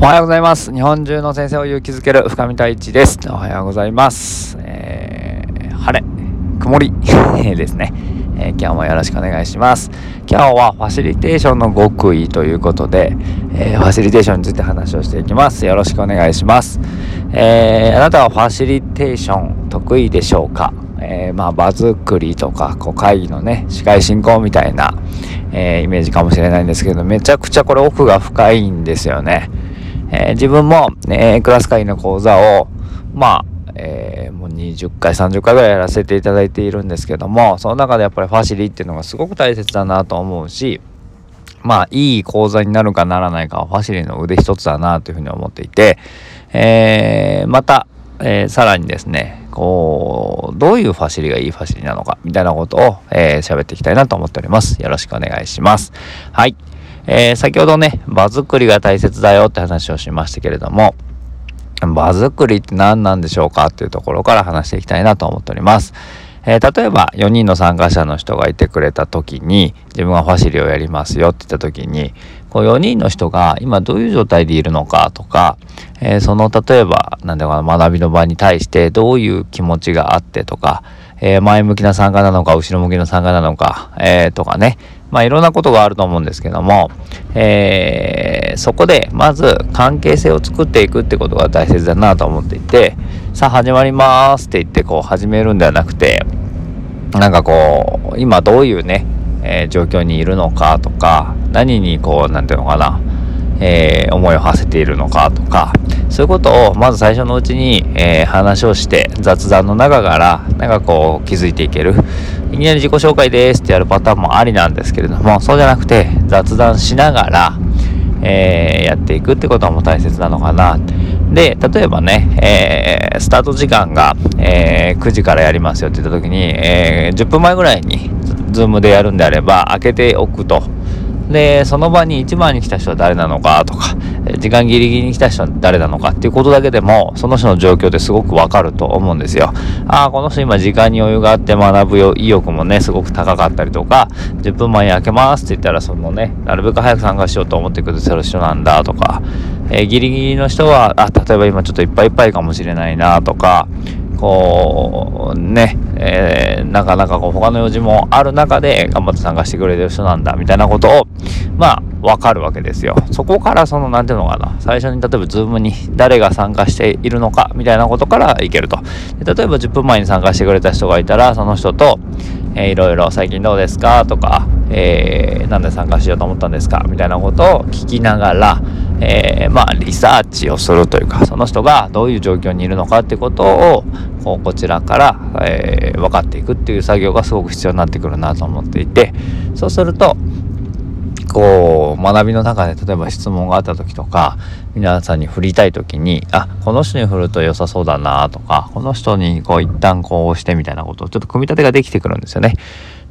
おはようございます。日本中の先生を勇気づける深見太一です。おはようございます。えー、晴れ、曇り ですね、えー、今日もよろしくお願いします。今日はファシリテーションの極意ということで、えー、ファシリテーションについて話をしていきます。よろしくお願いします。えー、あなたはファシリテーション得意でしょうか？えー、まあ場作りとかこう会議のね司会進行みたいな、えー、イメージかもしれないんですけどめちゃくちゃこれ奥が深いんですよね。えー、自分も、えクラス会の講座をまあえ、もう20回30回ぐらいやらせていただいているんですけどもその中でやっぱりファシリっていうのがすごく大切だなと思うしまあいい講座になるかならないかはファシリの腕一つだなというふうに思っていて、え、また、えー、さらにですねこうどういうファシリがいいファシリなのかみたいなことを、えー、喋っていきたいなと思っております。よろしくお願いします。はい。えー、先ほどね、場作りが大切だよって話をしましたけれども、場作りって何なんでしょうかっていうところから話していきたいなと思っております。えー、例えば4人の参加者の人がいてくれた時に自分はファシリをやりますよって言った時にこう4人の人が今どういう状態でいるのかとか、えー、その例えば何だろう学びの場に対してどういう気持ちがあってとか、えー、前向きな参加なのか後ろ向きの参加なのか、えとかねまあいろんなことがあると思うんですけども、えー、そこでまず関係性を作っていくってことが大切だなと思っていて、さあ始まりますって言ってこう始めるんではなくて、なんかこう、今どういうね、えー、状況にいるのかとか、何にこう、何て言うのかな、えー、思いを馳せているのかとか、そういうことをまず最初のうちに、えー、話をして雑談の中からなんかこう気づいていける。いきなり自己紹介ですってやるパターンもありなんですけれどもそうじゃなくて雑談しながら、えー、やっていくってことも大切なのかな。で例えばね、えー、スタート時間が、え9時からやりますよって言った時に、え10分前ぐらいに Zoom でやるんであれば開けておくと。で、その場に一番に来た人は誰なのかとか、時間ギリギリに来た人は誰なのかっていうことだけでも、その人の状況ってすごくわかると思うんですよ。ああ、この人今時間に余裕があって学ぶ意欲もね、すごく高かったりとか、10分前に開けますって言ったら、そのね、なるべく早く参加しようと思ってくださる人なんだとか、えー、ギリギリの人は、あ、例えば今ちょっといっぱいいっぱいかもしれないなとか、こう、ね、えー、なかなかこう他の用事もある中で頑張って参加してくれてる人なんだみたいなことを、まあ、わかるわけですよ。そこからその、なんていうのかな、最初に例えばズームに誰が参加しているのかみたいなことからいけると。で例えば10分前に参加してくれた人がいたら、その人と、えー、いろいろ最近どうですか？とか、えー、なんで参加しようと思ったんですか？みたいなことを聞きながら、えー、まあリサーチをするというかその人がどういう状況にいるのかってことをこうこちらから、えー、分かっていくっていう作業がすごく必要になってくるなと思っていてそうするとこう学びの中で例えば質問があった時とか皆さんに振りたい時にあこの人に振ると良さそうだなとかこの人にこう一旦こうしてみたいなことをちょっと組み立てができてくるんですよね。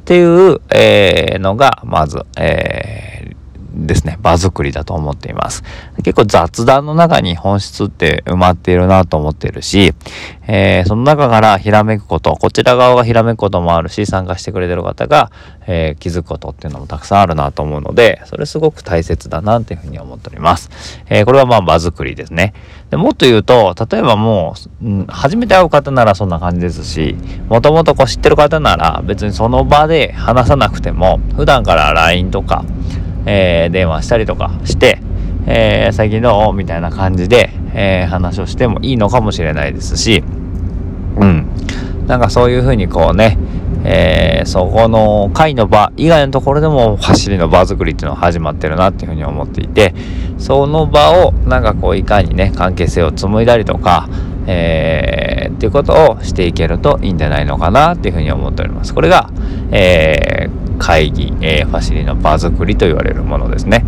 っていう、えー、のがまず、えーですね、場作りだと思っています。結構雑談の中に本質って埋まっているなと思ってるし、えー、その中からひらめくこと、こちら側がひらめくこともあるし、参加してくれてる方が、えー、気づくことっていうのもたくさんあるなと思うので、それすごく大切だなっていうふうに思っております。えー、これはまあ場作りですね。でもっと言うと、例えばもう、うん、初めて会う方ならそんな感じですし、もともとこう知ってる方なら別にその場で話さなくても、普段から LINE とか、えー、電話したりとかして、えー、最近どうみたいな感じで、えー、話をしてもいいのかもしれないですし、うん。なんかそういうふうにこうね、えー、そこの会の場以外のところでも走りの場作りっていうのは始まってるなっていうふうに思っていて、その場をなんかこういかにね、関係性を紡いだりとか、えー、っていうことをしていけるといいんじゃないのかなっていうふうに思っております。これが、えー、会議、えー、ファシリの場作りと言われるものですね。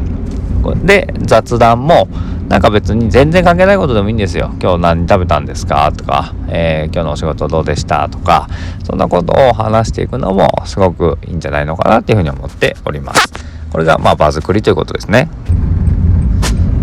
で、雑談も、なんか別に全然関係ないことでもいいんですよ。今日何食べたんですか？とか、えー、今日のお仕事どうでした？とか、そんなことを話していくのもすごくいいんじゃないのかなっていうふうに思っております。これがまあ場作りということですね。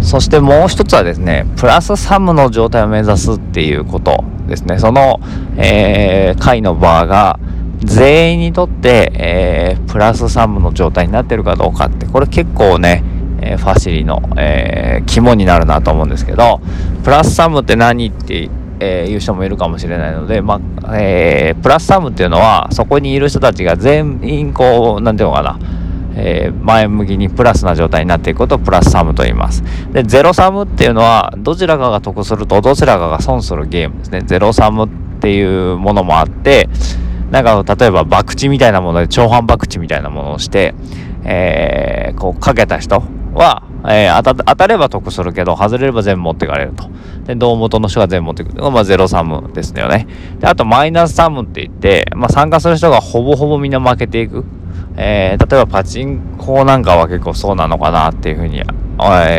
そしてもう一つはですね、プラスサムの状態を目指すっていうことですね。その、えー、会の場が、全員にとって、えー、プラスサムの状態になってるかどうかって、これ結構ね、えー、ファシリの、えー、肝になるなと思うんですけどプラスサムって何ってえー、いう人もいるかもしれないので、まあえー、プラスサムっていうのはそこにいる人たちが全員こう何ていうのかな、えー、前向きにプラスな状態になっていくことをプラスサムと言います。でゼロサムっていうのはどちらかが得するとどちらかが損するゲームですね。ゼロサムっていうものもあってなんか例えば博打みたいなもので超反博打みたいなものをして、えー、こうかけた人はえー、当た当たれば得するけど、外れれば全部持っていかれると。で、胴元の人が全部持っていくのが、まあ、ゼロサムですよね。で、あと、マイナスサムって言って、まあ、参加する人がほぼほぼみんな負けていく。えー、例えばパチンコなんかは結構そうなのかなっていうふうに、え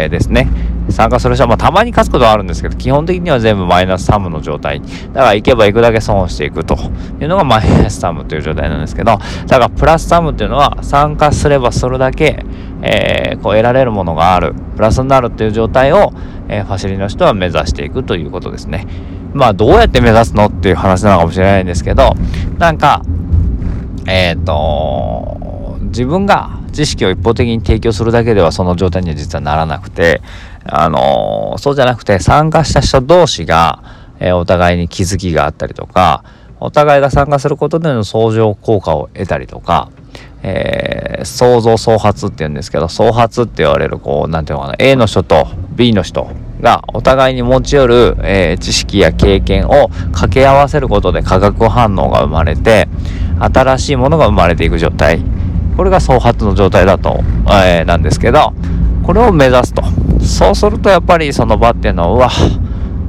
ー、ですね。参加する人は、まあ、たまに勝つことはあるんですけど、基本的には全部マイナスサムの状態。だから行けば行くだけ損をしていくというのがマイナスサムという状態なんですけど、だからプラスサムっていうのは参加すればそれだけ、えー、こう得られるものがある、プラスになるっていう状態を、えー、ファシリの人は目指していくということですね。まあ、どうやって目指すのっていう話なのかもしれないんですけど、なんか、えっ、ー、と、自分が知識を一方的に提供するだけではその状態には実はならなくて、あのそうじゃなくて参加した人同士が、えー、お互いに気づきがあったりとか、お互いが参加することでの相乗効果を得たりとか、えー、創造創発っていうんですけど、創発って言われる、こう、なんていうのかな、A の人と B の人がお互いに持ち寄る、えー、知識や経験を掛け合わせることで化学反応が生まれて、新しいものが生まれていく状態。これが創発の状態だと、えー、なんですけど、これを目指すと。そうするとやっぱりその場っていうのは、うわ、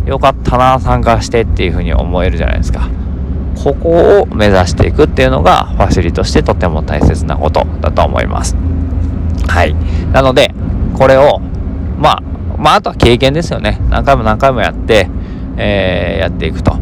よかったな、参加してっていうふうに思えるじゃないですか。ここを目指していくっていうのがファシリとしてとても大切なことだと思います。はい。なので、これを、まあ、まあ、あとは経験ですよね。何回も何回もやって、えー、やっていくと。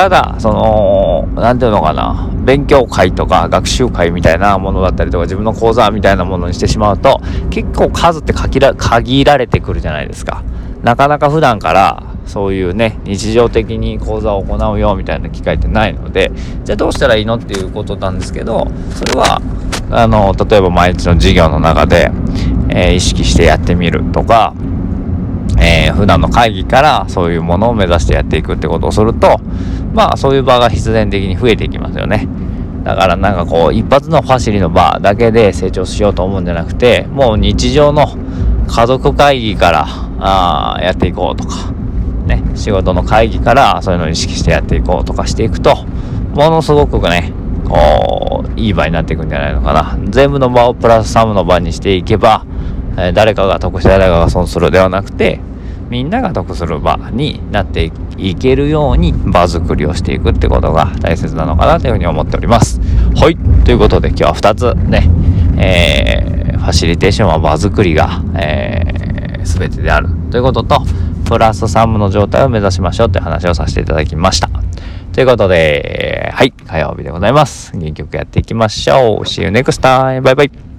ただ、その、なんていうのかな、勉強会とか学習会みたいなものだったりとか、自分の講座みたいなものにしてしまうと、結構数って限られてくるじゃないですか。なかなか普段からそういうね日常的に講座を行うよみたいな機会ってないのでじゃあどうしたらいいのっていうことなんですけどそれはあの例えば毎日の授業の中で、えー、意識してやってみるとか、えー、普段の会議からそういうものを目指してやっていくってことをするとまあそういう場が必然的に増えていきますよね。だからなんかこう一発のファシリの場だけで成長しようと思うんじゃなくてもう日常の家族会議からあやっていこうとかね、仕事の会議からそういうのを意識してやっていこうとかしていくと、ものすごくね、こう、いい場になっていくんじゃないのかな。全部の場をプラスサムの場にしていけば、え、誰かが得して誰かが損するではなくて、みんなが得する場になっていけるように場作りをしていくってことが大切なのかなというふうに思っております。はい。ということで今日は2つね、えー、ファシリテーションは場作りが、えー、全てであるということと、プラス3部の状態を目指しましょうという話をさせていただきました。ということで、はい、火曜日でございます。元気よくやっていきましょう。See you next time. バイバイ。